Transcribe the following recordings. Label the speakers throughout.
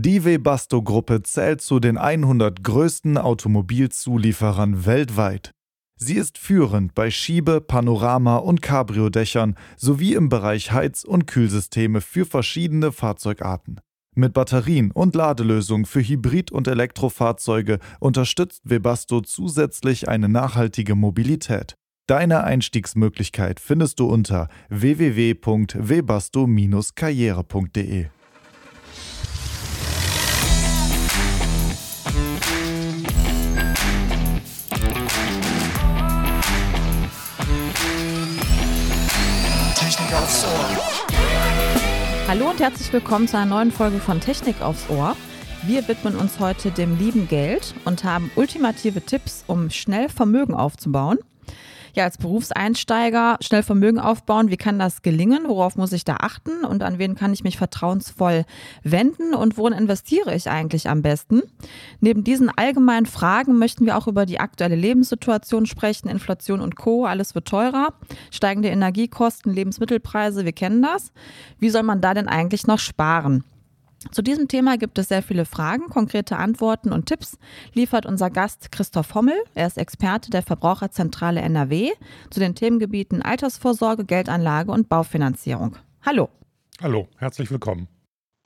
Speaker 1: Die Webasto-Gruppe zählt zu den 100 größten Automobilzulieferern weltweit. Sie ist führend bei Schiebe-, Panorama- und Cabrio-Dächern sowie im Bereich Heiz- und Kühlsysteme für verschiedene Fahrzeugarten. Mit Batterien und Ladelösungen für Hybrid- und Elektrofahrzeuge unterstützt Webasto zusätzlich eine nachhaltige Mobilität. Deine Einstiegsmöglichkeit findest du unter www.webasto-karriere.de.
Speaker 2: Hallo und herzlich willkommen zu einer neuen Folge von Technik aufs Ohr. Wir widmen uns heute dem lieben Geld und haben ultimative Tipps, um schnell Vermögen aufzubauen ja als Berufseinsteiger schnell Vermögen aufbauen? Wie kann das gelingen? Worauf muss ich da achten? Und an wen kann ich mich vertrauensvoll wenden? Und worin investiere ich eigentlich am besten? Neben diesen allgemeinen Fragen möchten wir auch über die aktuelle Lebenssituation sprechen. Inflation und Co. Alles wird teurer. Steigende Energiekosten, Lebensmittelpreise, wir kennen das. Wie soll man da denn eigentlich noch sparen? Zu diesem Thema gibt es sehr viele Fragen, konkrete Antworten und Tipps liefert unser Gast Christoph Hommel. Er ist Experte der Verbraucherzentrale NRW zu den Themengebieten Altersvorsorge, Geldanlage und Baufinanzierung. Hallo.
Speaker 3: Hallo, herzlich willkommen.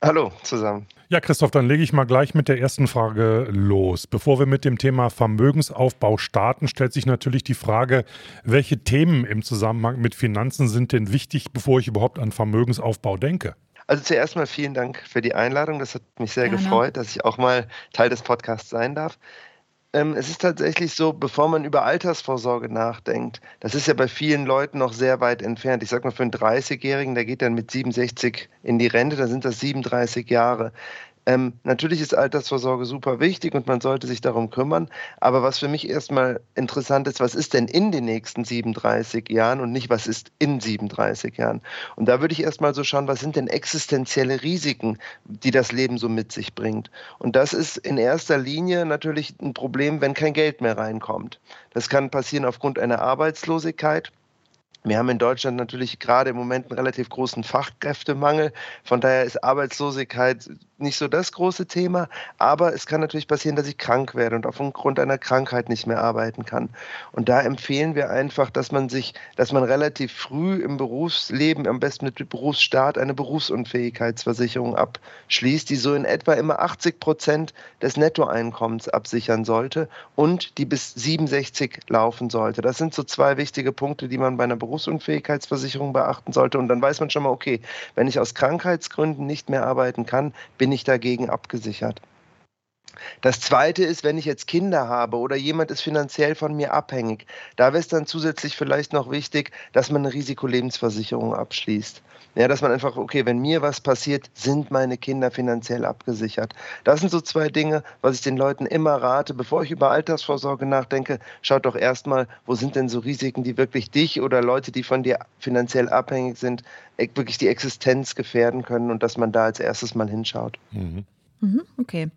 Speaker 4: Hallo zusammen.
Speaker 3: Ja, Christoph, dann lege ich mal gleich mit der ersten Frage los. Bevor wir mit dem Thema Vermögensaufbau starten, stellt sich natürlich die Frage, welche Themen im Zusammenhang mit Finanzen sind denn wichtig, bevor ich überhaupt an Vermögensaufbau denke?
Speaker 4: Also zuerst mal vielen Dank für die Einladung. Das hat mich sehr
Speaker 2: Gerne.
Speaker 4: gefreut, dass ich auch mal Teil des Podcasts sein darf. Ähm, es ist tatsächlich so, bevor man über Altersvorsorge nachdenkt, das ist ja bei vielen Leuten noch sehr weit entfernt. Ich sag mal, für einen 30-Jährigen, der geht dann mit 67 in die Rente, da sind das 37 Jahre. Ähm, natürlich ist Altersvorsorge super wichtig und man sollte sich darum kümmern. Aber was für mich erstmal interessant ist, was ist denn in den nächsten 37 Jahren und nicht, was ist in 37 Jahren? Und da würde ich erstmal so schauen, was sind denn existenzielle Risiken, die das Leben so mit sich bringt? Und das ist in erster Linie natürlich ein Problem, wenn kein Geld mehr reinkommt. Das kann passieren aufgrund einer Arbeitslosigkeit. Wir haben in Deutschland natürlich gerade im Moment einen relativ großen Fachkräftemangel. Von daher ist Arbeitslosigkeit nicht so das große Thema. Aber es kann natürlich passieren, dass ich krank werde und aufgrund einer Krankheit nicht mehr arbeiten kann. Und da empfehlen wir einfach, dass man sich, dass man relativ früh im Berufsleben, am besten mit Berufsstart, eine Berufsunfähigkeitsversicherung abschließt, die so in etwa immer 80 Prozent des Nettoeinkommens absichern sollte und die bis 67 laufen sollte. Das sind so zwei wichtige Punkte, die man bei einer Berufsunfähigkeitsversicherung beachten sollte. Und dann weiß man schon mal, okay, wenn ich aus Krankheitsgründen nicht mehr arbeiten kann, bin ich dagegen abgesichert. Das zweite ist, wenn ich jetzt Kinder habe oder jemand ist finanziell von mir abhängig, da wäre es dann zusätzlich vielleicht noch wichtig, dass man eine Risikolebensversicherung abschließt. Ja, dass man einfach, okay, wenn mir was passiert, sind meine Kinder finanziell abgesichert. Das sind so zwei Dinge, was ich den Leuten immer rate, bevor ich über Altersvorsorge nachdenke, schaut doch erstmal, wo sind denn so Risiken, die wirklich dich oder Leute, die von dir finanziell abhängig sind, e- wirklich die Existenz gefährden können und dass man da als erstes mal hinschaut.
Speaker 3: Mhm.
Speaker 2: Mhm, okay.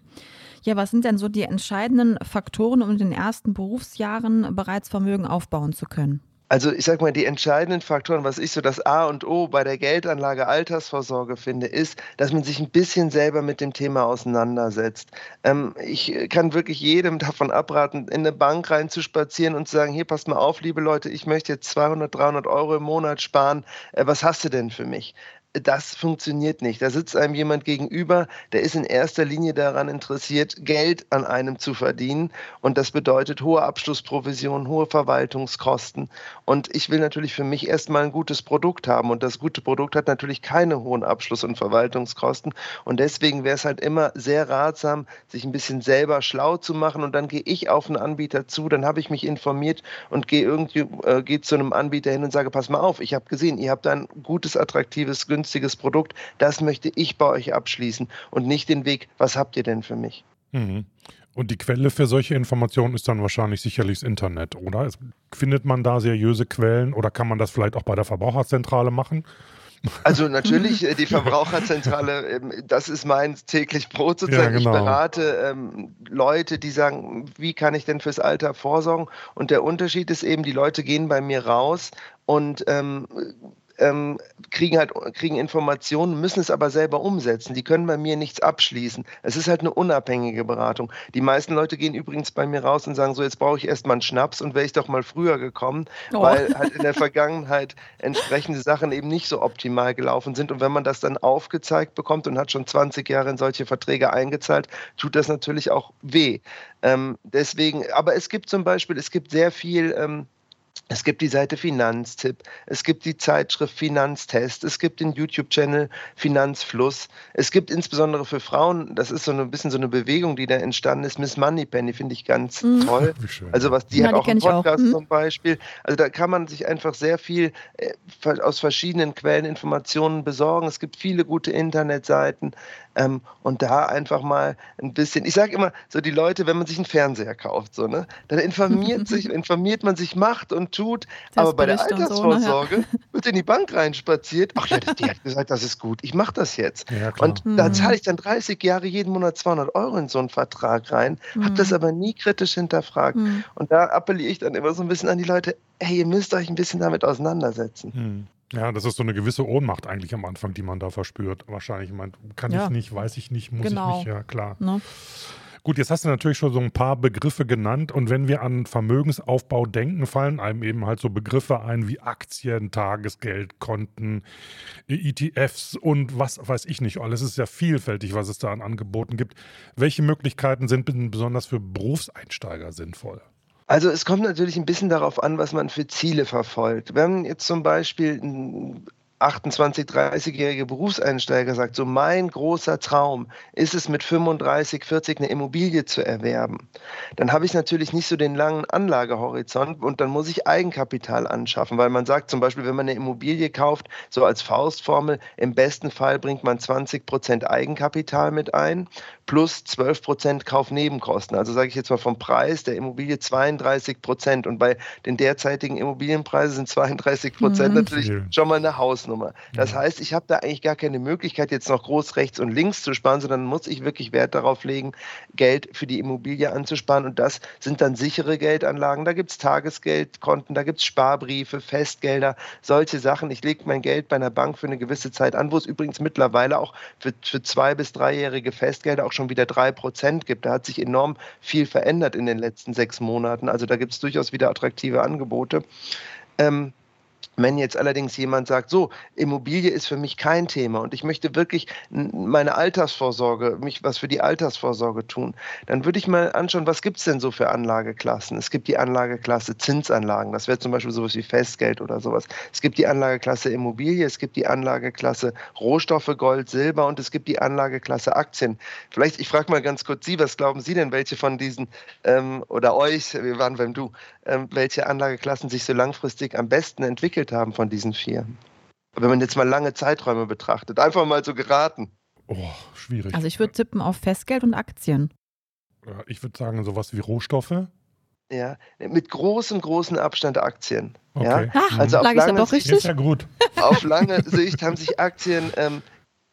Speaker 2: Ja, was sind denn so die entscheidenden Faktoren, um in den ersten Berufsjahren bereits Vermögen aufbauen zu können?
Speaker 4: Also ich sage mal, die entscheidenden Faktoren, was ich so das A und O bei der Geldanlage Altersvorsorge finde, ist, dass man sich ein bisschen selber mit dem Thema auseinandersetzt. Ähm, ich kann wirklich jedem davon abraten, in eine Bank reinzuspazieren und zu sagen, hier passt mal auf, liebe Leute, ich möchte jetzt 200, 300 Euro im Monat sparen. Äh, was hast du denn für mich? Das funktioniert nicht. Da sitzt einem jemand gegenüber, der ist in erster Linie daran interessiert, Geld an einem zu verdienen. Und das bedeutet hohe Abschlussprovisionen, hohe Verwaltungskosten. Und ich will natürlich für mich erstmal ein gutes Produkt haben. Und das gute Produkt hat natürlich keine hohen Abschluss- und Verwaltungskosten. Und deswegen wäre es halt immer sehr ratsam, sich ein bisschen selber schlau zu machen. Und dann gehe ich auf einen Anbieter zu, dann habe ich mich informiert und gehe irgendwie äh, gehe zu einem Anbieter hin und sage, pass mal auf, ich habe gesehen, ihr habt ein gutes, attraktives, günstiges günstiges Produkt, das möchte ich bei euch abschließen und nicht den Weg, was habt ihr denn für mich?
Speaker 3: Mhm. Und die Quelle für solche Informationen ist dann wahrscheinlich sicherlich das Internet, oder? Findet man da seriöse Quellen oder kann man das vielleicht auch bei der Verbraucherzentrale machen?
Speaker 4: Also natürlich, äh, die Verbraucherzentrale, ähm, das ist mein täglich Brot sozusagen.
Speaker 3: Ja, genau.
Speaker 4: Ich berate ähm, Leute, die sagen, wie kann ich denn fürs Alter vorsorgen? Und der Unterschied ist eben, die Leute gehen bei mir raus und ähm, ähm, kriegen halt kriegen Informationen, müssen es aber selber umsetzen. Die können bei mir nichts abschließen. Es ist halt eine unabhängige Beratung. Die meisten Leute gehen übrigens bei mir raus und sagen so, jetzt brauche ich erstmal einen Schnaps und wäre ich doch mal früher gekommen, oh. weil halt in der Vergangenheit entsprechende Sachen eben nicht so optimal gelaufen sind. Und wenn man das dann aufgezeigt bekommt und hat schon 20 Jahre in solche Verträge eingezahlt, tut das natürlich auch weh. Ähm, deswegen, aber es gibt zum Beispiel, es gibt sehr viel ähm, es gibt die Seite Finanztipp, es gibt die Zeitschrift Finanztest, es gibt den YouTube-Channel Finanzfluss, es gibt insbesondere für Frauen, das ist so ein bisschen so eine Bewegung, die da entstanden ist, Miss Moneypenny, finde ich ganz mhm. toll. Also was die ja, hat auch im Podcast auch. Mhm. zum Beispiel. Also da kann man sich einfach sehr viel äh, aus verschiedenen Quellen Informationen besorgen. Es gibt viele gute Internetseiten ähm, und da einfach mal ein bisschen, ich sage immer, so die Leute, wenn man sich einen Fernseher kauft, so, ne, dann informiert sich, informiert man sich, macht und tut, aber bei der Altersvorsorge so, ne, wird in die Bank reinspaziert. Ach ja, die hat gesagt, das ist gut, ich mache das jetzt. Ja, und mhm. da zahle ich dann 30 Jahre jeden Monat 200 Euro in so einen Vertrag rein, mhm. habe das aber nie kritisch hinterfragt. Mhm. Und da appelliere ich dann immer so ein bisschen an die Leute, hey, ihr müsst euch ein bisschen damit auseinandersetzen.
Speaker 3: Ja, das ist so eine gewisse Ohnmacht eigentlich am Anfang, die man da verspürt. Wahrscheinlich, man kann ja. ich nicht, weiß ich nicht, muss genau. ich nicht, ja klar. Ne? Gut, jetzt hast du natürlich schon so ein paar Begriffe genannt und wenn wir an Vermögensaufbau denken, fallen einem eben halt so Begriffe ein wie Aktien, Tagesgeldkonten, ETFs und was weiß ich nicht alles. Es ist ja vielfältig, was es da an Angeboten gibt. Welche Möglichkeiten sind besonders für Berufseinsteiger sinnvoll?
Speaker 4: Also es kommt natürlich ein bisschen darauf an, was man für Ziele verfolgt. Wenn jetzt zum Beispiel 28, 30-jährige Berufseinsteiger sagt, so mein großer Traum ist es mit 35, 40 eine Immobilie zu erwerben, dann habe ich natürlich nicht so den langen Anlagehorizont und dann muss ich Eigenkapital anschaffen, weil man sagt zum Beispiel, wenn man eine Immobilie kauft, so als Faustformel, im besten Fall bringt man 20 Prozent Eigenkapital mit ein plus 12 Prozent Kaufnebenkosten. Also sage ich jetzt mal vom Preis der Immobilie 32 Prozent und bei den derzeitigen Immobilienpreisen sind 32 Prozent mhm. natürlich schon mal eine Haus Hausnummer. Das ja. heißt, ich habe da eigentlich gar keine Möglichkeit, jetzt noch groß rechts und links zu sparen, sondern muss ich wirklich Wert darauf legen, Geld für die Immobilie anzusparen. Und das sind dann sichere Geldanlagen. Da gibt es Tagesgeldkonten, da gibt es Sparbriefe, Festgelder, solche Sachen. Ich lege mein Geld bei einer Bank für eine gewisse Zeit an, wo es übrigens mittlerweile auch für, für zwei- bis dreijährige Festgelder auch schon wieder drei Prozent gibt. Da hat sich enorm viel verändert in den letzten sechs Monaten. Also da gibt es durchaus wieder attraktive Angebote. Ähm, wenn jetzt allerdings jemand sagt, so, Immobilie ist für mich kein Thema und ich möchte wirklich meine Altersvorsorge, mich was für die Altersvorsorge tun, dann würde ich mal anschauen, was gibt es denn so für Anlageklassen? Es gibt die Anlageklasse Zinsanlagen, das wäre zum Beispiel sowas wie Festgeld oder sowas. Es gibt die Anlageklasse Immobilie, es gibt die Anlageklasse Rohstoffe, Gold, Silber und es gibt die Anlageklasse Aktien. Vielleicht, ich frage mal ganz kurz Sie, was glauben Sie denn, welche von diesen ähm, oder euch, wir waren beim Du, ähm, welche Anlageklassen sich so langfristig am besten entwickeln? Entwickelt haben von diesen vier? Wenn man jetzt mal lange Zeiträume betrachtet, einfach mal so geraten.
Speaker 3: Oh, schwierig.
Speaker 2: Also ich würde tippen auf Festgeld und Aktien.
Speaker 3: Ich würde sagen, sowas wie Rohstoffe.
Speaker 4: Ja, mit großem, großem Abstand Aktien.
Speaker 2: Okay. Ja? Ach, also auf lange, doch richtig?
Speaker 3: Ist ja gut.
Speaker 4: Auf lange Sicht haben sich Aktien ähm,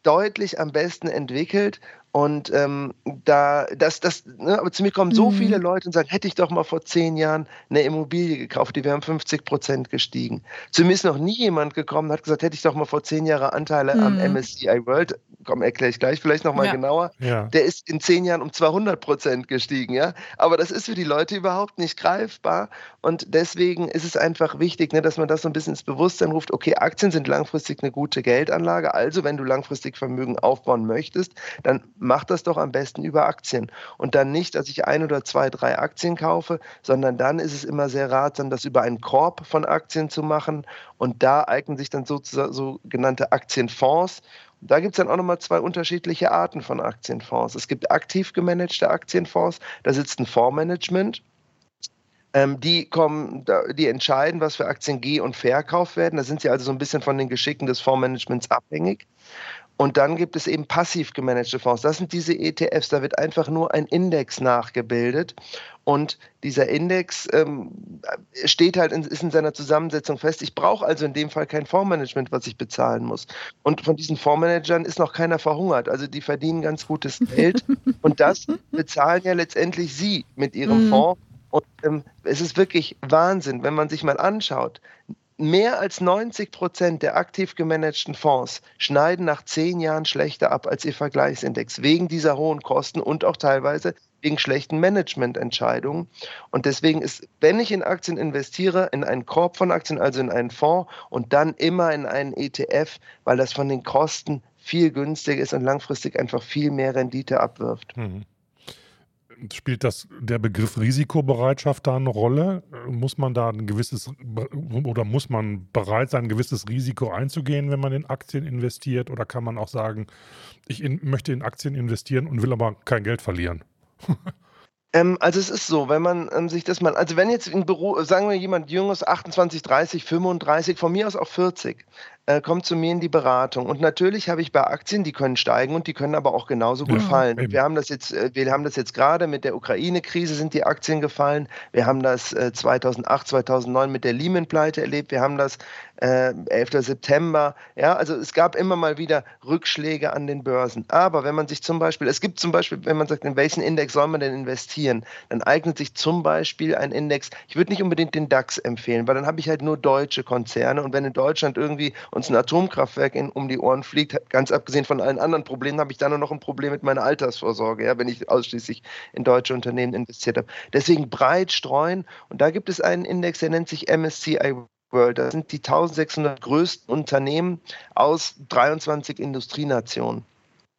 Speaker 4: deutlich am besten entwickelt und ähm, da, das, das, ne, aber zu mir kommen so mhm. viele Leute und sagen, hätte ich doch mal vor zehn Jahren eine Immobilie gekauft, die wäre um 50 Prozent gestiegen. Zu mir ist noch nie jemand gekommen und hat gesagt, hätte ich doch mal vor zehn Jahren Anteile mhm. am MSCI World, komm, erkläre ich gleich vielleicht nochmal ja. genauer, ja. der ist in zehn Jahren um 200 Prozent gestiegen, ja. Aber das ist für die Leute überhaupt nicht greifbar und deswegen ist es einfach wichtig, ne, dass man das so ein bisschen ins Bewusstsein ruft, okay, Aktien sind langfristig eine gute Geldanlage, also wenn du langfristig Vermögen aufbauen möchtest, dann mach das doch am besten über Aktien. Und dann nicht, dass ich ein oder zwei, drei Aktien kaufe, sondern dann ist es immer sehr ratsam, das über einen Korb von Aktien zu machen. Und da eignen sich dann sozusagen sogenannte Aktienfonds. Da gibt es dann auch nochmal zwei unterschiedliche Arten von Aktienfonds. Es gibt aktiv gemanagte Aktienfonds, da sitzt ein Fondsmanagement ähm, die kommen, die entscheiden, was für Aktien geh- und verkauft werden. Da sind sie also so ein bisschen von den Geschicken des Fondsmanagements abhängig. Und dann gibt es eben passiv gemanagte Fonds. Das sind diese ETFs, da wird einfach nur ein Index nachgebildet. Und dieser Index ähm, steht halt, in, ist in seiner Zusammensetzung fest. Ich brauche also in dem Fall kein Fondsmanagement, was ich bezahlen muss. Und von diesen Fondsmanagern ist noch keiner verhungert. Also die verdienen ganz gutes Geld. und das bezahlen ja letztendlich Sie mit Ihrem mhm. Fonds. Und ähm, es ist wirklich Wahnsinn, wenn man sich mal anschaut, mehr als 90 Prozent der aktiv gemanagten Fonds schneiden nach zehn Jahren schlechter ab als ihr Vergleichsindex, wegen dieser hohen Kosten und auch teilweise wegen schlechten Managemententscheidungen. Und deswegen ist, wenn ich in Aktien investiere, in einen Korb von Aktien, also in einen Fonds und dann immer in einen ETF, weil das von den Kosten viel günstiger ist und langfristig einfach viel mehr Rendite abwirft. Mhm.
Speaker 3: Spielt das der Begriff Risikobereitschaft da eine Rolle? Muss man da ein gewisses oder muss man bereit sein, ein gewisses Risiko einzugehen, wenn man in Aktien investiert? Oder kann man auch sagen, ich in, möchte in Aktien investieren und will aber kein Geld verlieren?
Speaker 4: Ähm, also es ist so, wenn man ähm, sich das mal, also wenn jetzt ein Büro, sagen wir jemand Junges, 28, 30, 35, von mir aus auch 40, äh, kommt zu mir in die Beratung. Und natürlich habe ich bei Aktien, die können steigen und die können aber auch genauso gut ja, fallen. Eben. Wir haben das jetzt, äh, wir haben das jetzt gerade mit der Ukraine-Krise sind die Aktien gefallen. Wir haben das äh, 2008, 2009 mit der Lehman-Pleite erlebt. Wir haben das äh, 11. September. Ja, also es gab immer mal wieder Rückschläge an den Börsen. Aber wenn man sich zum Beispiel, es gibt zum Beispiel, wenn man sagt, in welchen Index soll man denn investieren, dann eignet sich zum Beispiel ein Index. Ich würde nicht unbedingt den DAX empfehlen, weil dann habe ich halt nur deutsche Konzerne. Und wenn in Deutschland irgendwie uns ein Atomkraftwerk in, um die Ohren fliegt, ganz abgesehen von allen anderen Problemen, habe ich dann nur noch ein Problem mit meiner Altersvorsorge, ja, wenn ich ausschließlich in deutsche Unternehmen investiert habe. Deswegen breit streuen. Und da gibt es einen Index, der nennt sich MSCI World. Das sind die 1600 größten Unternehmen aus 23 Industrienationen.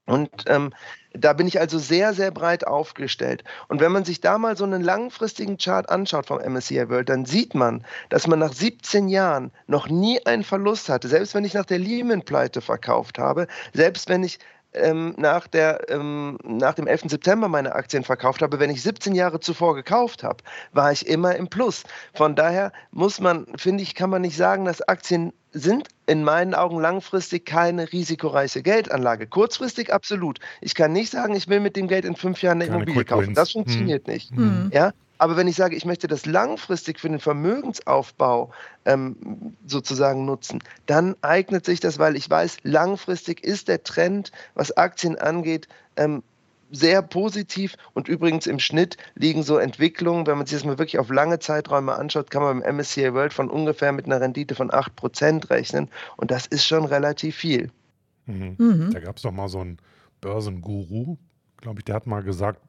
Speaker 4: Und ähm, da bin ich also sehr, sehr breit aufgestellt. Und wenn man sich da mal so einen langfristigen Chart anschaut vom MSCI World, dann sieht man, dass man nach 17 Jahren noch nie einen Verlust hatte. Selbst wenn ich nach der Lehman-Pleite verkauft habe, selbst wenn ich ähm, nach, der, ähm, nach dem 11. September meine Aktien verkauft habe, wenn ich 17 Jahre zuvor gekauft habe, war ich immer im Plus. Von daher muss man, finde ich, kann man nicht sagen, dass Aktien sind in meinen Augen langfristig keine risikoreiche Geldanlage. Kurzfristig absolut. Ich kann nicht sagen, ich will mit dem Geld in fünf Jahren eine Immobilie kaufen. Das funktioniert hm. nicht. Hm. Ja? Aber wenn ich sage, ich möchte das langfristig für den Vermögensaufbau ähm, sozusagen nutzen, dann eignet sich das, weil ich weiß, langfristig ist der Trend, was Aktien angeht, ähm, sehr positiv und übrigens im Schnitt liegen so Entwicklungen, wenn man sich das mal wirklich auf lange Zeiträume anschaut, kann man beim MSCI World von ungefähr mit einer Rendite von 8% rechnen und das ist schon relativ viel.
Speaker 3: Mhm. Mhm. Da gab es doch mal so einen Börsenguru, glaube ich, der hat mal gesagt,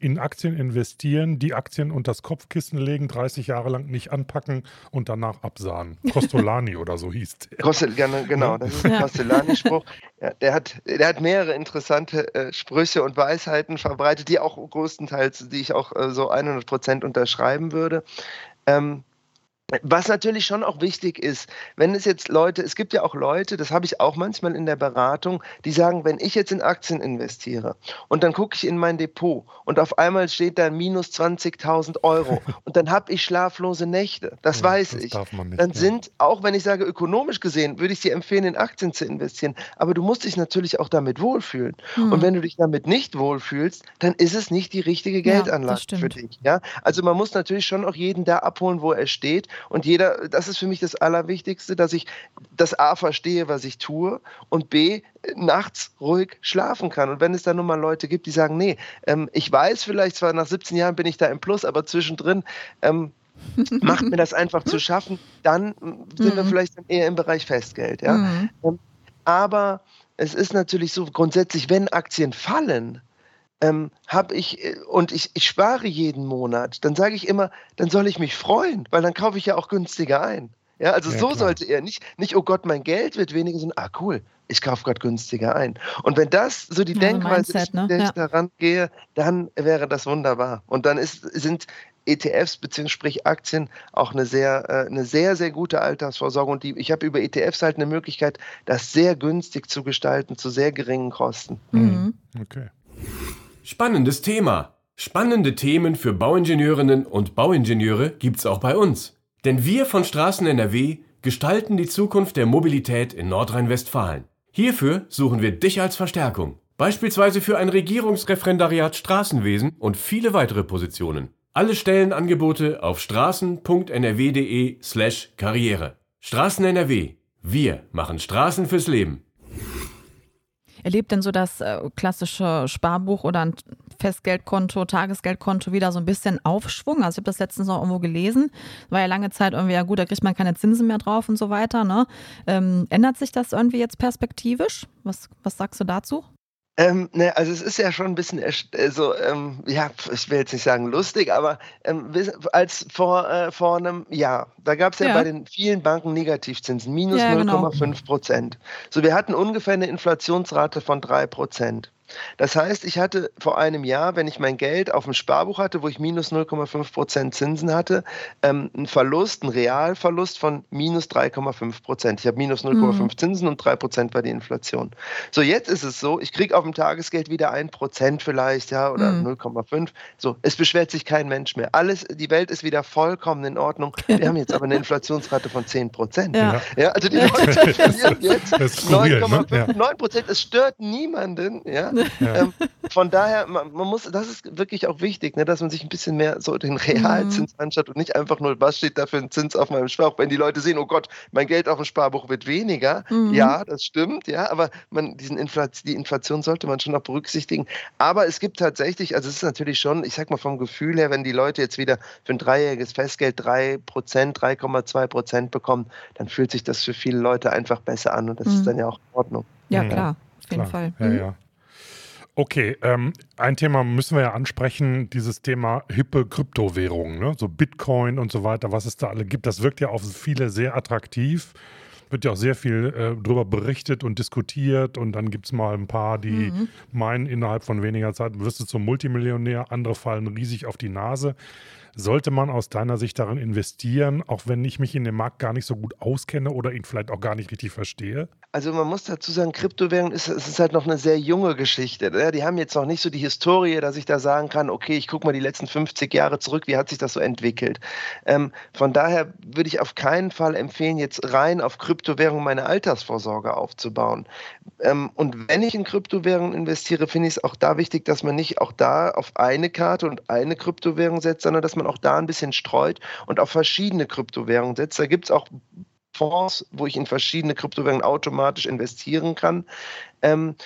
Speaker 3: in Aktien investieren, die Aktien unter das Kopfkissen legen, 30 Jahre lang nicht anpacken und danach absahen. Costolani oder so hieß der.
Speaker 4: Kostel, genau, das ist ein ja. Costolani-Spruch. Ja, der, hat, der hat mehrere interessante äh, Sprüche und Weisheiten verbreitet, die auch größtenteils, die ich auch äh, so 100 Prozent unterschreiben würde. Ähm, was natürlich schon auch wichtig ist, wenn es jetzt Leute, es gibt ja auch Leute, das habe ich auch manchmal in der Beratung, die sagen, wenn ich jetzt in Aktien investiere und dann gucke ich in mein Depot und auf einmal steht da minus 20.000 Euro und dann habe ich schlaflose Nächte, das ja, weiß das ich. Nicht, dann sind, auch wenn ich sage ökonomisch gesehen, würde ich dir empfehlen, in Aktien zu investieren, aber du musst dich natürlich auch damit wohlfühlen. Hm. Und wenn du dich damit nicht wohlfühlst, dann ist es nicht die richtige Geldanlage ja, für dich. Ja? Also man muss natürlich schon auch jeden da abholen, wo er steht und jeder, das ist für mich das Allerwichtigste, dass ich das A verstehe, was ich tue und B nachts ruhig schlafen kann. Und wenn es dann nun mal Leute gibt, die sagen, nee, ähm, ich weiß vielleicht zwar nach 17 Jahren bin ich da im Plus, aber zwischendrin ähm, macht mir das einfach zu schaffen, dann sind mhm. wir vielleicht eher im Bereich Festgeld. Ja? Mhm. Ähm, aber es ist natürlich so grundsätzlich, wenn Aktien fallen, ähm, habe ich äh, und ich, ich spare jeden Monat, dann sage ich immer, dann soll ich mich freuen, weil dann kaufe ich ja auch günstiger ein. Ja, also ja, so klar. sollte er nicht, nicht, oh Gott, mein Geld wird weniger, sondern, ah cool, ich kaufe gerade günstiger ein. Und wenn das so die ja, Denkweise ist, ne? der ich daran gehe, dann wäre das wunderbar. Und dann ist, sind ETFs bzw. sprich Aktien auch eine sehr, äh, eine sehr, sehr gute Altersvorsorge. Und die, ich habe über ETFs halt eine Möglichkeit, das sehr günstig zu gestalten, zu sehr geringen Kosten.
Speaker 5: Mhm. Okay. Spannendes Thema. Spannende Themen für Bauingenieurinnen und Bauingenieure gibt's auch bei uns. Denn wir von Straßen NRW gestalten die Zukunft der Mobilität in Nordrhein-Westfalen. Hierfür suchen wir dich als Verstärkung. Beispielsweise für ein Regierungsreferendariat Straßenwesen und viele weitere Positionen. Alle Stellenangebote auf straßen.nrw.de slash Karriere. Straßen NRW. Wir machen Straßen fürs Leben.
Speaker 2: Erlebt denn so das äh, klassische Sparbuch oder ein Festgeldkonto, Tagesgeldkonto wieder so ein bisschen Aufschwung. Also ich habe das letztens noch irgendwo gelesen. War ja lange Zeit irgendwie, ja gut, da kriegt man keine Zinsen mehr drauf und so weiter. Ne? Ähm, ändert sich das irgendwie jetzt perspektivisch? Was, was sagst du dazu?
Speaker 4: Ähm, ne, also es ist ja schon ein bisschen, also, ähm, ja, ich will jetzt nicht sagen lustig, aber ähm, als vor, äh, vor einem Jahr, da gab es ja, ja, bei den vielen Banken Negativzinsen, minus ja, 0,5 genau. Prozent. So, wir hatten ungefähr eine Inflationsrate von 3 Prozent. Das heißt, ich hatte vor einem Jahr, wenn ich mein Geld auf dem Sparbuch hatte, wo ich minus 0,5 Prozent Zinsen hatte, ähm, einen Verlust, einen Realverlust von minus 3,5 Prozent. Ich habe minus 0,5 mhm. Zinsen und 3 Prozent war die Inflation. So, jetzt ist es so, ich kriege auf dem Tagesgeld wieder 1 Prozent vielleicht, ja, oder mhm. 0,5. So, es beschwert sich kein Mensch mehr. Alles, die Welt ist wieder vollkommen in Ordnung. Wir haben jetzt aber eine Inflationsrate von 10 Prozent. Ja. ja. also die Leute verlieren jetzt 9,5 ne? Prozent. Es stört niemanden, ja. Ähm, von daher, man, man, muss, das ist wirklich auch wichtig, ne, dass man sich ein bisschen mehr so den Realzins mhm. anschaut und nicht einfach nur, was steht da für ein Zins auf meinem Sparbuch. Wenn die Leute sehen, oh Gott, mein Geld auf dem Sparbuch wird weniger, mhm. ja, das stimmt, ja, aber man, diesen Inflation, die Inflation sollte man schon noch berücksichtigen. Aber es gibt tatsächlich, also es ist natürlich schon, ich sag mal vom Gefühl her, wenn die Leute jetzt wieder für ein dreijähriges Festgeld 3%, 3,2% bekommen, dann fühlt sich das für viele Leute einfach besser an und das mhm. ist dann ja auch in Ordnung.
Speaker 2: Ja, klar, auf jeden klar. Fall.
Speaker 3: Ja, ja. Okay, ähm, ein Thema müssen wir ja ansprechen, dieses Thema hippe Kryptowährungen, ne? so Bitcoin und so weiter, was es da alle gibt. Das wirkt ja auf viele sehr attraktiv. Wird ja auch sehr viel äh, darüber berichtet und diskutiert und dann gibt es mal ein paar, die mhm. meinen, innerhalb von weniger Zeit wirst du zum Multimillionär, andere fallen riesig auf die Nase. Sollte man aus deiner Sicht darin investieren, auch wenn ich mich in dem Markt gar nicht so gut auskenne oder ihn vielleicht auch gar nicht richtig verstehe?
Speaker 4: Also man muss dazu sagen, Kryptowährungen ist, ist halt noch eine sehr junge Geschichte. Ne? Die haben jetzt noch nicht so die Historie, dass ich da sagen kann, okay, ich gucke mal die letzten 50 Jahre zurück, wie hat sich das so entwickelt. Ähm, von daher würde ich auf keinen Fall empfehlen, jetzt rein auf Kryptowährungen meine Altersvorsorge aufzubauen. Ähm, und wenn ich in Kryptowährungen investiere, finde ich es auch da wichtig, dass man nicht auch da auf eine Karte und eine Kryptowährung setzt, sondern dass man auch da ein bisschen streut und auf verschiedene Kryptowährungen setzt. Da gibt es auch Fonds, wo ich in verschiedene Kryptowährungen automatisch investieren kann. Ähm,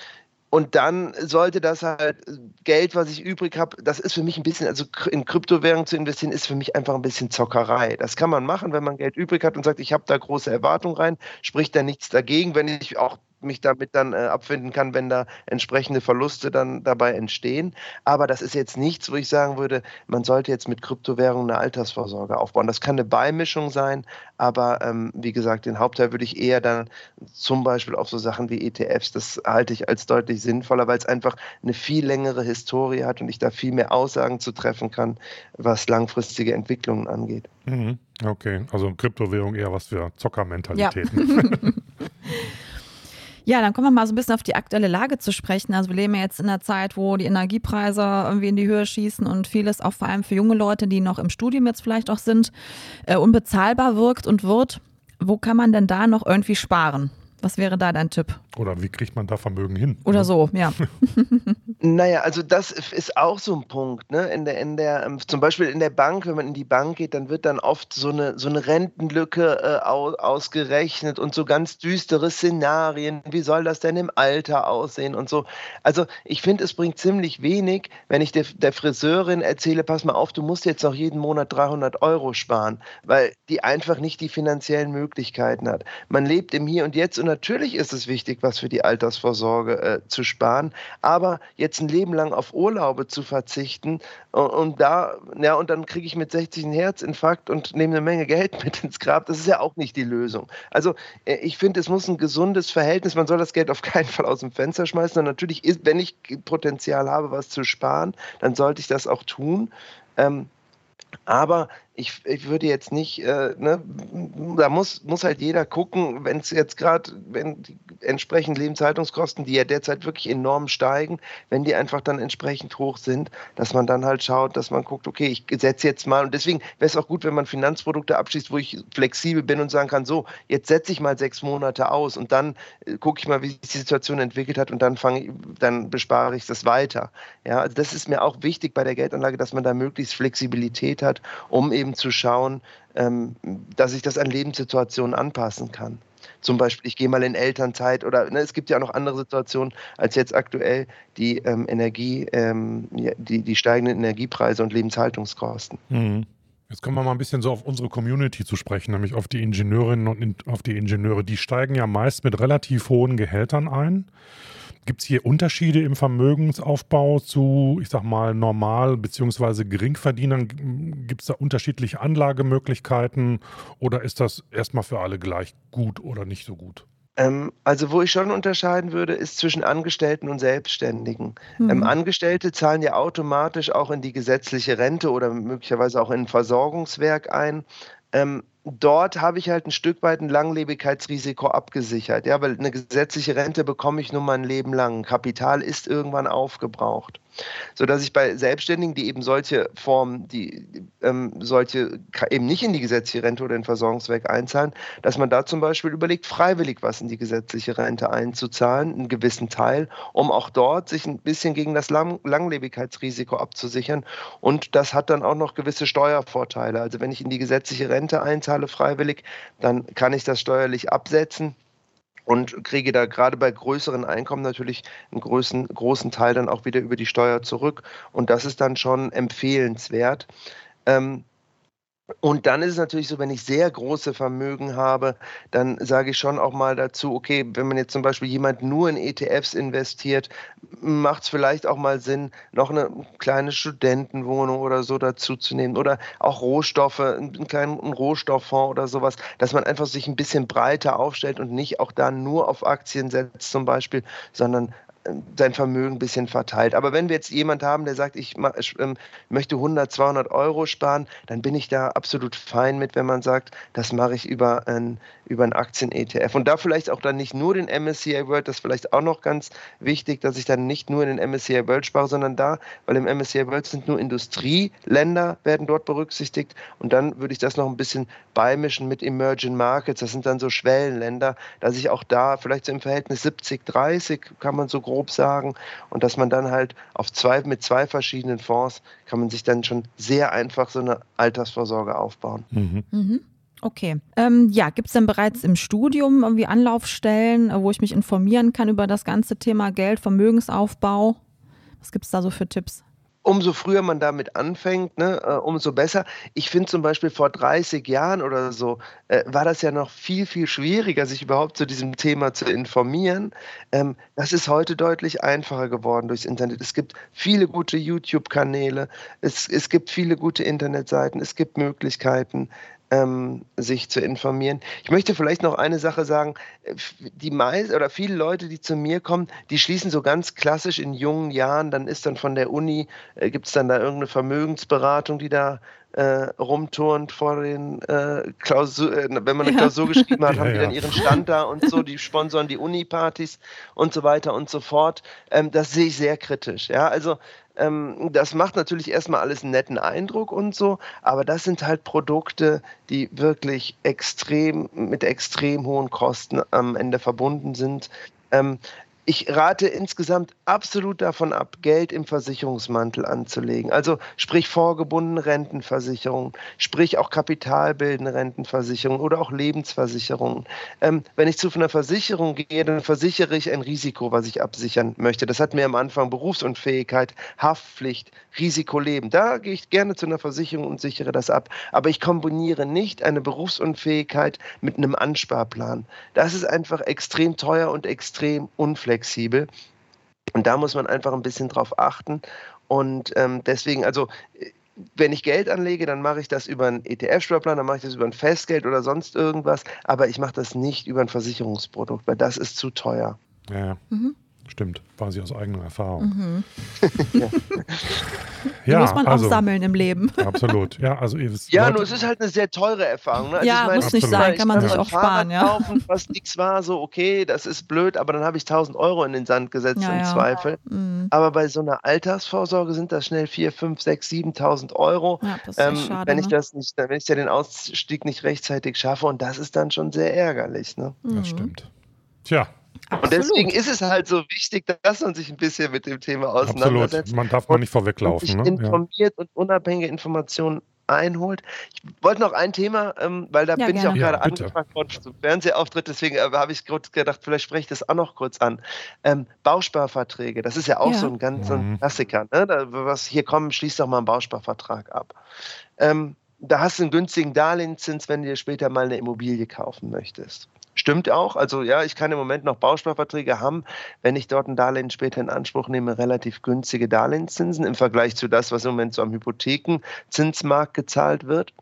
Speaker 4: und dann sollte das halt Geld, was ich übrig habe, das ist für mich ein bisschen, also in Kryptowährungen zu investieren, ist für mich einfach ein bisschen Zockerei. Das kann man machen, wenn man Geld übrig hat und sagt, ich habe da große Erwartungen rein, spricht da nichts dagegen, wenn ich auch mich damit dann äh, abfinden kann, wenn da entsprechende Verluste dann dabei entstehen. Aber das ist jetzt nichts, wo ich sagen würde, man sollte jetzt mit Kryptowährungen eine Altersvorsorge aufbauen. Das kann eine Beimischung sein, aber ähm, wie gesagt, den Hauptteil würde ich eher dann zum Beispiel auf so Sachen wie ETFs, das halte ich als deutlich sinnvoller, weil es einfach eine viel längere Historie hat und ich da viel mehr Aussagen zu treffen kann, was langfristige Entwicklungen angeht.
Speaker 3: Mhm. Okay, also Kryptowährung eher was für Zockermentalitäten. Ja.
Speaker 2: Ja, dann kommen wir mal so ein bisschen auf die aktuelle Lage zu sprechen. Also wir leben ja jetzt in einer Zeit, wo die Energiepreise irgendwie in die Höhe schießen und vieles auch vor allem für junge Leute, die noch im Studium jetzt vielleicht auch sind, äh, unbezahlbar wirkt und wird. Wo kann man denn da noch irgendwie sparen? Was wäre da dein Tipp?
Speaker 3: Oder wie kriegt man da Vermögen hin?
Speaker 2: Oder so, ja.
Speaker 4: naja, also das ist auch so ein Punkt. Ne? In der, in der, ähm, zum Beispiel in der Bank, wenn man in die Bank geht, dann wird dann oft so eine, so eine Rentenlücke äh, ausgerechnet und so ganz düstere Szenarien. Wie soll das denn im Alter aussehen und so. Also ich finde, es bringt ziemlich wenig, wenn ich der, der Friseurin erzähle, pass mal auf, du musst jetzt noch jeden Monat 300 Euro sparen, weil die einfach nicht die finanziellen Möglichkeiten hat. Man lebt im Hier und Jetzt und natürlich ist es wichtig, was für die Altersvorsorge äh, zu sparen. Aber jetzt ein Leben lang auf Urlaube zu verzichten und, und da, ja, und dann kriege ich mit 60 einen Herzinfarkt und nehme eine Menge Geld mit ins Grab, das ist ja auch nicht die Lösung. Also äh, ich finde, es muss ein gesundes Verhältnis, man soll das Geld auf keinen Fall aus dem Fenster schmeißen. Und natürlich, ist, wenn ich Potenzial habe, was zu sparen, dann sollte ich das auch tun. Ähm, aber ich, ich würde jetzt nicht, äh, ne, da muss, muss halt jeder gucken, wenn es jetzt gerade, wenn die entsprechend Lebenshaltungskosten, die ja derzeit wirklich enorm steigen, wenn die einfach dann entsprechend hoch sind, dass man dann halt schaut, dass man guckt, okay, ich setze jetzt mal, und deswegen wäre es auch gut, wenn man Finanzprodukte abschließt, wo ich flexibel bin und sagen kann, so, jetzt setze ich mal sechs Monate aus und dann äh, gucke ich mal, wie sich die Situation entwickelt hat und dann fange dann bespare ich das weiter. Ja, also das ist mir auch wichtig bei der Geldanlage, dass man da möglichst Flexibilität hat, um eben eben zu schauen, ähm, dass ich das an Lebenssituationen anpassen kann. zum Beispiel, ich gehe mal in Elternzeit oder ne, es gibt ja auch noch andere Situationen als jetzt aktuell die ähm, Energie, ähm, die, die steigenden Energiepreise und Lebenshaltungskosten. Mhm.
Speaker 3: Jetzt kommen wir mal ein bisschen so auf unsere Community zu sprechen, nämlich auf die Ingenieurinnen und auf die Ingenieure. Die steigen ja meist mit relativ hohen Gehältern ein. Gibt es hier Unterschiede im Vermögensaufbau zu, ich sag mal, normal- bzw. Geringverdienern? Gibt es da unterschiedliche Anlagemöglichkeiten oder ist das erstmal für alle gleich gut oder nicht so gut?
Speaker 4: Ähm, also wo ich schon unterscheiden würde, ist zwischen Angestellten und Selbstständigen. Mhm. Ähm, Angestellte zahlen ja automatisch auch in die gesetzliche Rente oder möglicherweise auch in ein Versorgungswerk ein. Ähm, dort habe ich halt ein Stück weit ein Langlebigkeitsrisiko abgesichert, ja, weil eine gesetzliche Rente bekomme ich nur mein Leben lang. Kapital ist irgendwann aufgebraucht sodass ich bei Selbstständigen, die eben solche Formen, die ähm, solche eben nicht in die gesetzliche Rente oder in Versorgungswerk einzahlen, dass man da zum Beispiel überlegt, freiwillig was in die gesetzliche Rente einzuzahlen, einen gewissen Teil, um auch dort sich ein bisschen gegen das Lang Langlebigkeitsrisiko abzusichern. Und das hat dann auch noch gewisse Steuervorteile. Also wenn ich in die gesetzliche Rente einzahle freiwillig, dann kann ich das steuerlich absetzen und kriege da gerade bei größeren Einkommen natürlich einen großen, großen Teil dann auch wieder über die Steuer zurück. Und das ist dann schon empfehlenswert. Ähm, und dann ist es natürlich so, wenn ich sehr große Vermögen habe, dann sage ich schon auch mal dazu, okay, wenn man jetzt zum Beispiel jemand nur in ETFs investiert, macht es vielleicht auch mal Sinn, noch eine kleine Studentenwohnung oder so dazu zu nehmen oder auch Rohstoffe, einen kleinen Rohstofffonds oder sowas, dass man einfach sich ein bisschen breiter aufstellt und nicht auch da nur auf Aktien setzt zum Beispiel, sondern sein Vermögen ein bisschen verteilt. Aber wenn wir jetzt jemand haben, der sagt, ich ähm, möchte 100, 200 Euro sparen, dann bin ich da absolut fein mit, wenn man sagt, das mache ich über ein, über Aktien-ETF. Und da vielleicht auch dann nicht nur den MSCI World, das ist vielleicht auch noch ganz wichtig, dass ich dann nicht nur in den MSCI World spare, sondern da, weil im MSCI World sind nur Industrieländer, werden dort berücksichtigt. Und dann würde ich das noch ein bisschen beimischen mit Emerging Markets. Das sind dann so Schwellenländer, dass ich auch da vielleicht so im Verhältnis 70, 30 kann man so groß grob sagen. Und dass man dann halt auf zwei, mit zwei verschiedenen Fonds kann man sich dann schon sehr einfach so eine Altersvorsorge aufbauen.
Speaker 2: Mhm. Mhm. Okay. Ähm, ja, gibt es denn bereits im Studium irgendwie Anlaufstellen, wo ich mich informieren kann über das ganze Thema Geld, Vermögensaufbau? Was gibt es da so für Tipps?
Speaker 4: Umso früher man damit anfängt, ne, äh, umso besser. Ich finde zum Beispiel vor 30 Jahren oder so äh, war das ja noch viel, viel schwieriger, sich überhaupt zu diesem Thema zu informieren. Ähm, das ist heute deutlich einfacher geworden durchs Internet. Es gibt viele gute YouTube-Kanäle, es, es gibt viele gute Internetseiten, es gibt Möglichkeiten ähm, sich zu informieren. Ich möchte vielleicht noch eine Sache sagen. Die meist oder viele Leute, die zu mir kommen, die schließen so ganz klassisch in jungen Jahren. Dann ist dann von der Uni, äh, gibt es dann da irgendeine Vermögensberatung, die da äh, rumturnt vor den äh, Klausur, äh, wenn man eine ja. Klausur geschrieben hat, haben ja, die dann ihren Stand da und so, die sponsoren die Uni-Partys und so weiter und so fort. Ähm, das sehe ich sehr kritisch. Ja, also ähm, das macht natürlich erstmal alles einen netten Eindruck und so, aber das sind halt Produkte, die wirklich extrem mit extrem hohen Kosten am Ende verbunden sind. Ähm, ich rate insgesamt absolut davon ab, Geld im Versicherungsmantel anzulegen. Also sprich vorgebundene Rentenversicherungen, sprich auch kapitalbildende Rentenversicherungen oder auch Lebensversicherungen. Ähm, wenn ich zu einer Versicherung gehe, dann versichere ich ein Risiko, was ich absichern möchte. Das hat mir am Anfang Berufsunfähigkeit, Haftpflicht, Risikoleben. Da gehe ich gerne zu einer Versicherung und sichere das ab. Aber ich kombiniere nicht eine Berufsunfähigkeit mit einem Ansparplan. Das ist einfach extrem teuer und extrem unflexibel flexibel. Und da muss man einfach ein bisschen drauf achten. Und ähm, deswegen, also wenn ich Geld anlege, dann mache ich das über einen ETF-Sparplan, dann mache ich das über ein Festgeld oder sonst irgendwas, aber ich mache das nicht über ein Versicherungsprodukt, weil das ist zu teuer.
Speaker 3: Ja. Mhm. Stimmt, quasi aus eigener Erfahrung. Mhm.
Speaker 2: ja. muss man also, auch sammeln im Leben.
Speaker 3: Absolut. Ja, also
Speaker 4: ja nur es ist halt eine sehr teure Erfahrung. Ne?
Speaker 2: Also ja, meine, muss nicht sein, kann man sich auch sparen. Ja.
Speaker 4: Kaufen, was nichts war, so okay, das ist blöd, aber dann habe ich 1000 Euro in den Sand gesetzt ja, im ja. Zweifel. Mhm. Aber bei so einer Altersvorsorge sind das schnell 4, 5, 6, 7.000 Euro. Ja, das ist ähm, schade, wenn ich ne? das nicht, wenn ich ja den Ausstieg nicht rechtzeitig schaffe und das ist dann schon sehr ärgerlich. Ne?
Speaker 3: Das mhm. stimmt. Tja,
Speaker 4: Absolut. Und deswegen ist es halt so wichtig, dass man sich ein bisschen mit dem Thema auseinandersetzt.
Speaker 3: Absolut. Man darf man nicht vorweglaufen.
Speaker 4: Und sich ne? informiert ja. und unabhängige Informationen einholt. Ich wollte noch ein Thema, ähm, weil da
Speaker 2: Ja,
Speaker 4: bin ich
Speaker 2: gerne.
Speaker 4: auch
Speaker 3: Ja,
Speaker 4: gerade
Speaker 3: bitte.
Speaker 4: angefragt worden zum Fernsehauftritt, deswegen äh, habe ich kurz gedacht, vielleicht spreche ich das auch noch kurz an. Ähm, Bausparverträge, das ist ja auch
Speaker 2: Ja.
Speaker 4: so ein ganz so ein
Speaker 3: Mhm.
Speaker 4: Klassiker. Ne? Da, was hier kommt, schließt doch mal einen Bausparvertrag ab. Ähm, da hast du einen günstigen Darlehenszins, wenn du dir später mal eine Immobilie kaufen möchtest. Stimmt auch. Also ja, ich kann im Moment noch Bausparverträge haben, wenn ich dort ein Darlehen später in Anspruch nehme, relativ günstige Darlehenszinsen im Vergleich zu das, was im Moment so am Hypothekenzinsmarkt gezahlt wird.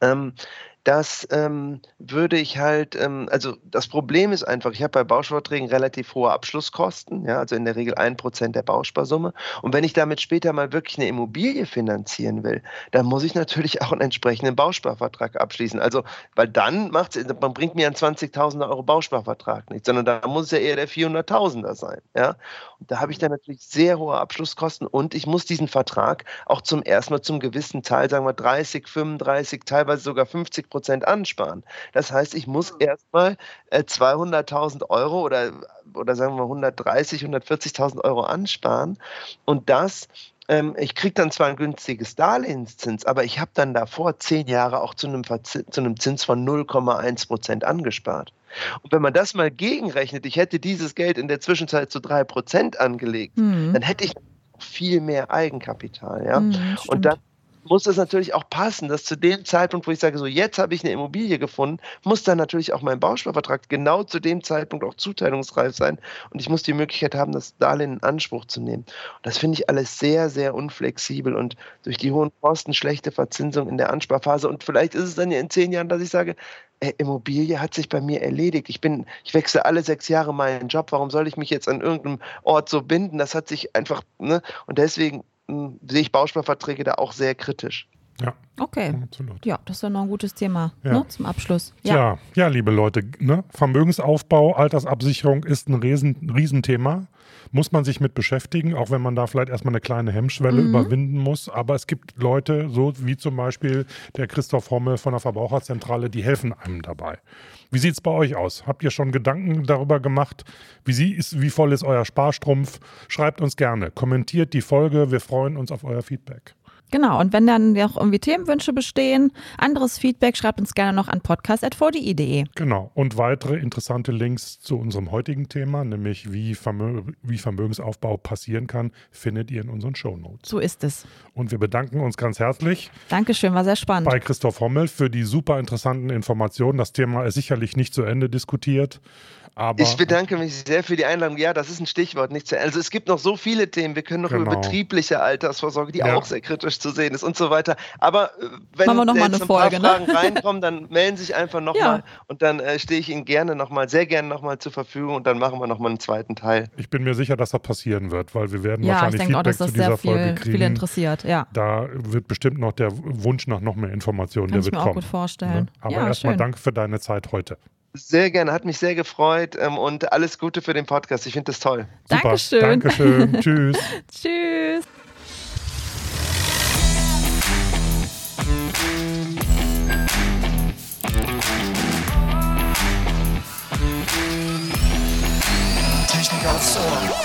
Speaker 4: Ähm, das ähm, würde ich halt, ähm, also das Problem ist einfach, ich habe bei Bausparverträgen relativ hohe Abschlusskosten, ja, also in der Regel ein Prozent der Bausparsumme. Und wenn ich damit später mal wirklich eine Immobilie finanzieren will, dann muss ich natürlich auch einen entsprechenden Bausparvertrag abschließen. Also, weil dann macht man bringt mir einen 20.000 Euro Bausparvertrag nicht, sondern da muss es ja eher der 400.000er sein, ja. Und da habe ich dann natürlich sehr hohe Abschlusskosten und ich muss diesen Vertrag auch zum ersten Mal zum gewissen Teil, sagen wir 30, 35, teilweise sogar 50 Prozent ansparen. Das heißt, ich muss erstmal äh, 200.000 Euro oder, oder sagen wir 130, 140.000 Euro ansparen und das ähm, ich kriege dann zwar ein günstiges Darlehenszins, aber ich habe dann davor zehn Jahre auch zu einem, zu einem Zins von 0,1 Prozent angespart. Und wenn man das mal gegenrechnet, ich hätte dieses Geld in der Zwischenzeit zu 3 Prozent angelegt,
Speaker 2: Mhm.
Speaker 4: dann hätte ich viel mehr Eigenkapital. Ja?
Speaker 2: Mhm,
Speaker 4: Und dann muss es natürlich auch passen, dass zu dem Zeitpunkt, wo ich sage, so jetzt habe ich eine Immobilie gefunden, muss dann natürlich auch mein Bausparvertrag genau zu dem Zeitpunkt auch zuteilungsreif sein und ich muss die Möglichkeit haben, das Darlehen in Anspruch zu nehmen. Und das finde ich alles sehr, sehr unflexibel und durch die hohen Kosten, schlechte Verzinsung in der Ansparphase und vielleicht ist es dann ja in zehn Jahren, dass ich sage, ey, Immobilie hat sich bei mir erledigt. Ich bin, ich wechsle alle sechs Jahre meinen Job. Warum soll ich mich jetzt an irgendeinem Ort so binden? Das hat sich einfach, ne? Und deswegen sehe ich Bausparverträge da auch sehr kritisch.
Speaker 3: Ja,
Speaker 2: Okay.
Speaker 3: absolut.
Speaker 2: Ja, das ist ja noch ein gutes Thema
Speaker 3: Ja.
Speaker 2: ne, zum Abschluss. Ja.
Speaker 3: Tja, ja, liebe Leute, ne? Vermögensaufbau, Altersabsicherung ist ein Riesen, Riesenthema. Muss man sich mit beschäftigen, auch wenn man da vielleicht erstmal eine kleine Hemmschwelle
Speaker 2: Mhm.
Speaker 3: überwinden muss. Aber es gibt Leute, so wie zum Beispiel der Christoph Hommel von der Verbraucherzentrale, die helfen einem dabei. Wie sieht es bei euch aus? Habt ihr schon Gedanken darüber gemacht? Wie, sie ist, wie voll ist euer Sparstrumpf? Schreibt uns gerne, kommentiert die Folge. Wir freuen uns auf euer Feedback.
Speaker 2: Genau, und wenn dann auch irgendwie Themenwünsche bestehen, anderes Feedback, schreibt uns gerne noch an podcast.vdi.de.
Speaker 3: Genau. Und weitere interessante Links zu unserem heutigen Thema, nämlich wie, Vermö wie Vermögensaufbau passieren kann, findet ihr in unseren Shownotes.
Speaker 2: So ist es.
Speaker 3: Und wir bedanken uns ganz herzlich
Speaker 2: Dankeschön, war sehr spannend.
Speaker 3: bei Christoph Hommel für die super interessanten Informationen. Das Thema ist sicherlich nicht zu Ende diskutiert, aber
Speaker 4: Ich bedanke mich sehr für die Einladung. Ja, das ist ein Stichwort. Nicht zu, also es gibt noch so viele Themen. Wir können noch über
Speaker 3: Genau.
Speaker 4: betriebliche Altersvorsorge, die
Speaker 3: Ja.
Speaker 4: auch sehr kritisch zu sehen ist und so weiter. Aber äh, wenn
Speaker 2: Machen wir noch mal eine
Speaker 4: ein paar
Speaker 2: Folge, ne?
Speaker 4: Fragen reinkommen, dann melden Sie sich einfach
Speaker 2: Ja.
Speaker 4: nochmal und dann äh, stehe ich Ihnen gerne nochmal, sehr gerne nochmal zur Verfügung und dann machen wir nochmal einen zweiten Teil.
Speaker 3: ich bin mir sicher, dass das passieren wird, weil wir werden
Speaker 2: ja, ich
Speaker 3: wahrscheinlich
Speaker 2: denke auch,
Speaker 3: Feedback
Speaker 2: dass das
Speaker 3: zu dieser
Speaker 2: sehr
Speaker 3: Folge
Speaker 2: viel,
Speaker 3: kriegen.
Speaker 2: viele interessiert. Ja,
Speaker 3: da wird bestimmt noch der Wunsch nach noch mehr Informationen,
Speaker 2: kann
Speaker 3: der
Speaker 2: ich
Speaker 3: wird
Speaker 2: mir auch
Speaker 3: kommen.
Speaker 2: gut vorstellen.
Speaker 3: Ne? Aber
Speaker 2: ja,
Speaker 3: erstmal danke für deine Zeit heute.
Speaker 4: Sehr gerne, hat mich sehr gefreut ähm, und alles Gute für den Podcast. Ich finde das toll.
Speaker 3: Super.
Speaker 2: Dankeschön.
Speaker 3: Dankeschön. Tschüss.
Speaker 2: Tschüss.
Speaker 6: Technik aufs Ohr.